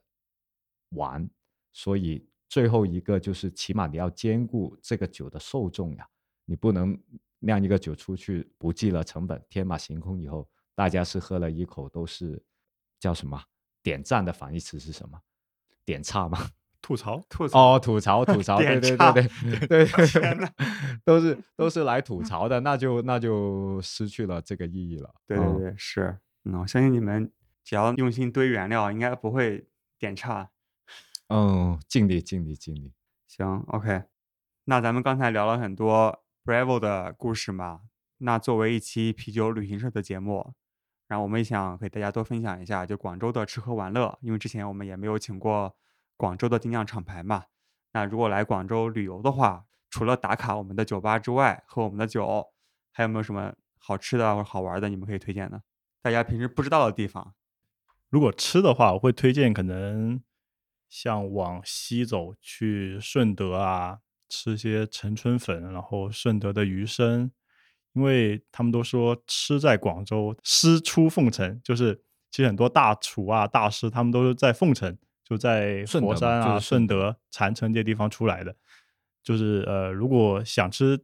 玩，所以最后一个就是起码你要兼顾这个酒的受众呀，你不能酿一个酒出去不计了成本，天马行空以后，大家是喝了一口都是。叫什么？点赞的反义词是什么？点差吗？吐槽？吐槽？哦，吐槽，吐槽，对对对对对 对，都是都是来吐槽的，那就那就失去了这个意义了。对对对，是。嗯，我相信你们只要用心堆原料，应该不会点差。嗯，尽力尽力尽力。行，OK。那咱们刚才聊了很多 Bravo 的故事嘛？那作为一期啤酒旅行社的节目。然后我们也想给大家多分享一下，就广州的吃喝玩乐，因为之前我们也没有请过广州的精酿厂牌嘛。那如果来广州旅游的话，除了打卡我们的酒吧之外，喝我们的酒，还有没有什么好吃的或者好玩的，你们可以推荐的？大家平时不知道的地方。如果吃的话，我会推荐可能像往西走去顺德啊，吃些陈春粉，然后顺德的鱼生。因为他们都说吃在广州，师出凤城，就是其实很多大厨啊、大师他们都是在凤城，就在佛山啊、顺德、禅城这些地方出来的。就是呃，如果想吃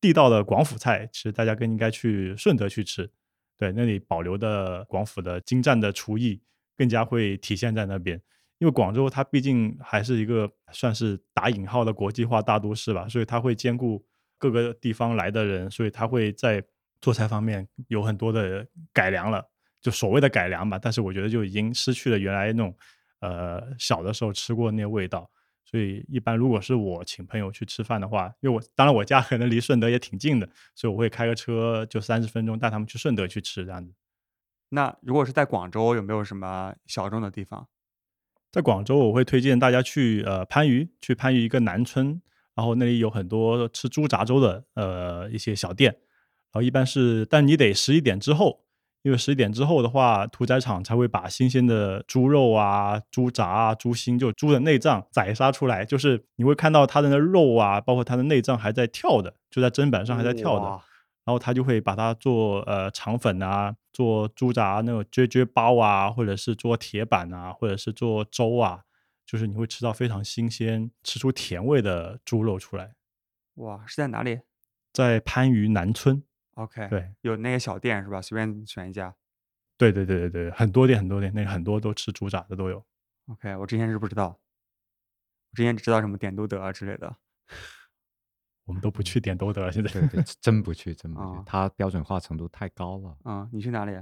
地道的广府菜，其实大家更应该去顺德去吃。对，那里保留的广府的精湛的厨艺更加会体现在那边。因为广州它毕竟还是一个算是打引号的国际化大都市吧，所以它会兼顾。各个地方来的人，所以它会在做菜方面有很多的改良了，就所谓的改良吧。但是我觉得就已经失去了原来那种，呃，小的时候吃过那味道。所以一般如果是我请朋友去吃饭的话，因为我当然我家可能离顺德也挺近的，所以我会开个车就三十分钟带他们去顺德去吃这样子。那如果是在广州，有没有什么小众的地方？在广州，我会推荐大家去呃番禺，去番禺一个南村。然后那里有很多吃猪杂粥的呃一些小店，然后一般是，但你得十一点之后，因为十一点之后的话，屠宰场才会把新鲜的猪肉啊、猪杂啊、猪心，就猪的内脏宰杀出来，就是你会看到它的那肉啊，包括它的内脏还在跳的，就在砧板上还在跳的，然后他就会把它做呃肠粉啊，做猪杂那种撅撅包啊，或者是做铁板啊，或者是做粥啊。就是你会吃到非常新鲜、吃出甜味的猪肉出来。哇，是在哪里？在番禺南村。OK，对，有那个小店是吧？随便选一家。对对对对对，很多店很多店，那很多都吃猪杂的都有。OK，我之前是不知道，我之前只知道什么点都德啊之类的。我们都不去点都德了，现在。对对，真不去，真不去啊，它标准化程度太高了。嗯，你去哪里？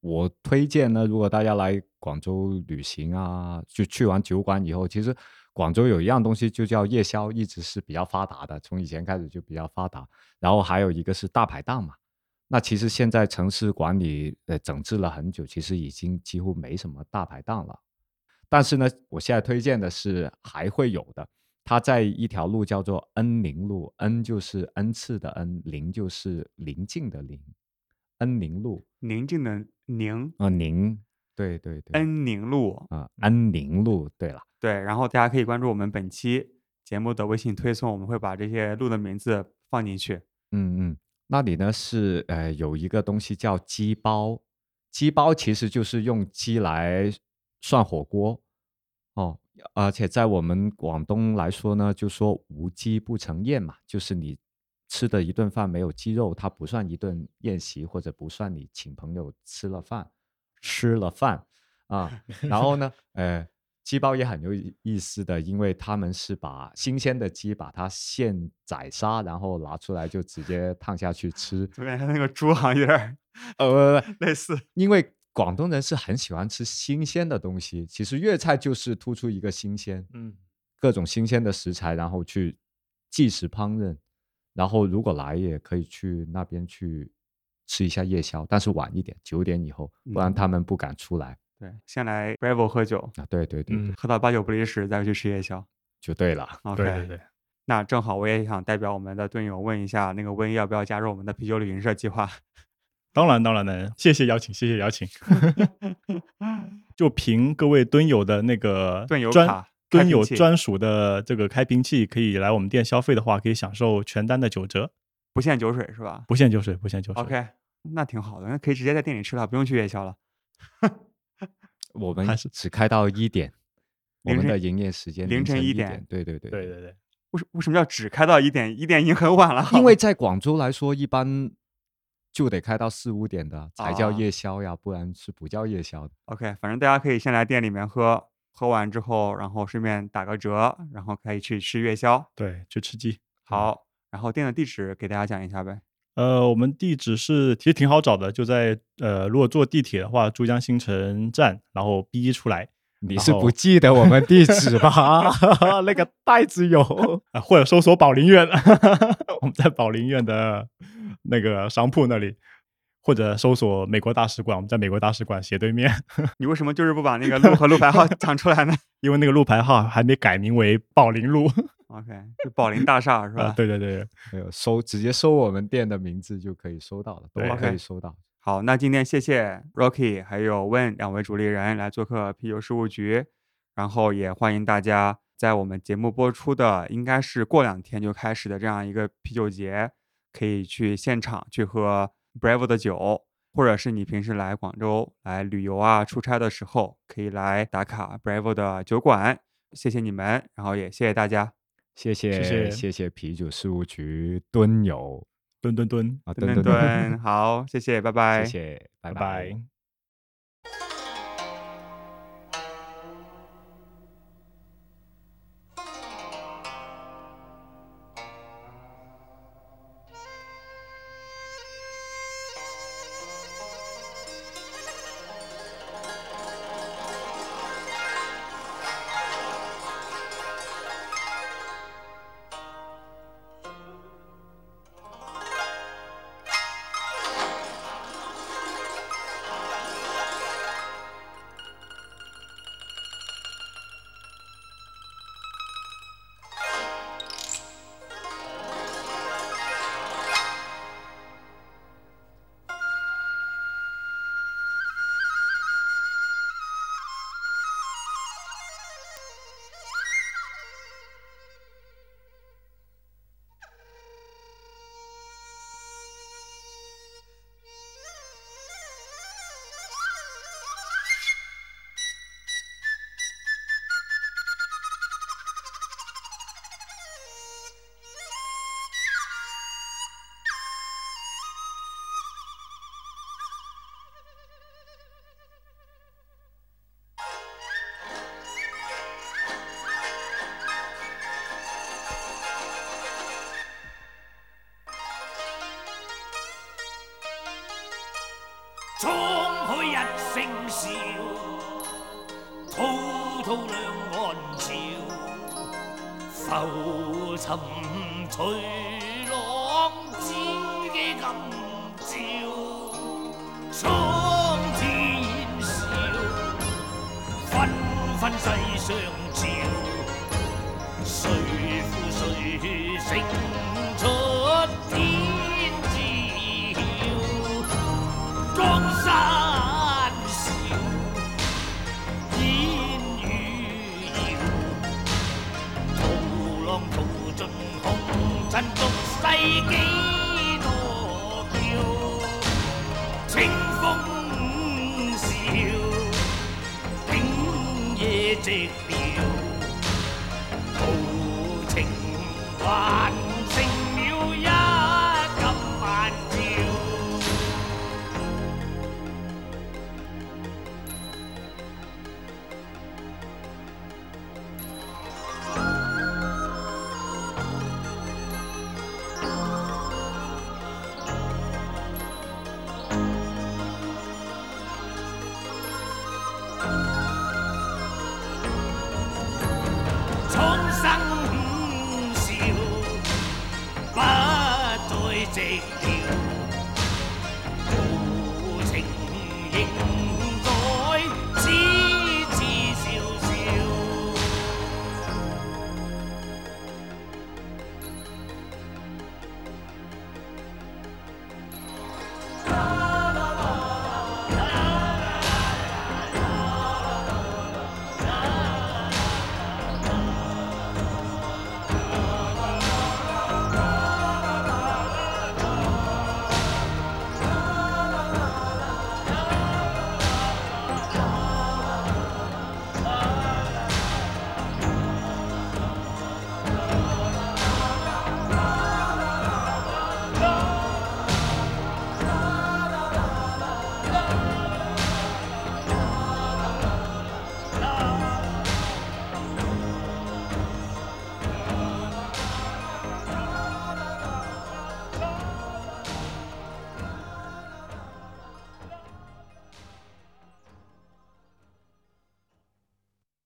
我推荐呢，如果大家来广州旅行啊，就去完酒馆以后，其实广州有一样东西就叫夜宵，一直是比较发达的，从以前开始就比较发达。然后还有一个是大排档嘛。那其实现在城市管理呃整治了很久，其实已经几乎没什么大排档了。但是呢，我现在推荐的是还会有的。它在一条路叫做恩宁路，恩就是恩赐的恩，宁就是宁静的宁，恩宁路。宁静的宁，啊，宁，对对对，恩宁路。啊，安宁路，对了，对，然后大家可以关注我们本期节目的微信推送，我们会把这些路的名字放进去。嗯嗯，那里呢是呃有一个东西叫鸡煲，鸡煲其实就是用鸡来涮火锅哦，而且在我们广东来说呢，就说无鸡不成宴嘛，就是你吃的一顿饭没有鸡肉，它不算一顿宴席，或者不算你请朋友吃了饭，吃了饭啊。然后呢，呃，鸡煲也很有意意思的，因为他们是把新鲜的鸡把它现宰杀，然后拿出来就直接烫下去吃。就感觉那个猪好像有点儿呃，类似。因为广东人是很喜欢吃新鲜的东西，其实粤菜就是突出一个新鲜，嗯，各种新鲜的食材，然后去即时烹饪。然后如果来也可以去那边去吃一下夜宵，但是晚一点，九点以后，不然嗯他们不敢出来、对，先来 Bravo 喝酒，啊。对对对，嗯喝到八九不离十，再去吃夜宵。就对了。OK，对对对，那正好我也想代表我们的队友问一下，那个温要不要加入我们的啤酒旅行社计划？当然当然能，谢谢邀请，谢谢邀请。就凭各位蹲友的那个专盾友卡蹲友专属的这个开瓶器，可以来我们店消费的话，可以享受全单的九折，不限酒水是吧不限酒水，不限酒水。？OK，那挺好的，那可以直接在店里吃了，不用去夜宵了。我们还是只开到一点，我们的营业时间凌晨晨一一点对对对对对对，为什为什么要只开到一点？一点已经很晚了。因为 在广州来说，一般就得开到四五点的才叫啊夜宵呀，不然是不叫夜宵的。OK，反正大家可以先来店里面喝，喝完之后，然后顺便打个折，然后可以去吃夜宵。对，去吃鸡。好，然后店的地址给大家讲一下呗。呃，我们地址是其实挺好找的，就在呃，如果坐地铁的话，珠江新城站，然后 B 一出来你是不记得我们地址吧？那个袋子有。啊，或者搜索宝林苑，我们在宝林苑的那个商铺那里，或者搜索美国大使馆，我们在美国大使馆斜对面，你为什么就是不把那个路和路牌号 讲出来呢因为那个路牌号还没改名为宝林路。？OK，就宝林大厦是吧？啊，对对对，没有搜，直接搜我们店的名字就可以搜到了，都对可以搜到。好，那今天谢谢 Rocky 还有 Wen 两位主理人来做客啤酒事务局，然后也欢迎大家在我们节目播出的应该是过两天就开始的这样一个啤酒节，可以去现场去喝 Bravo 的酒，或者是你平时来广州来旅游啊、出差的时候，可以来打卡 Bravo 的酒馆。谢谢你们，然后也谢谢大家。谢谢谢谢谢啤酒事务局蹲友蹲蹲蹲，啊，墩墩蹲蹲，好，谢谢，拜拜。谢谢，拜拜 सब 野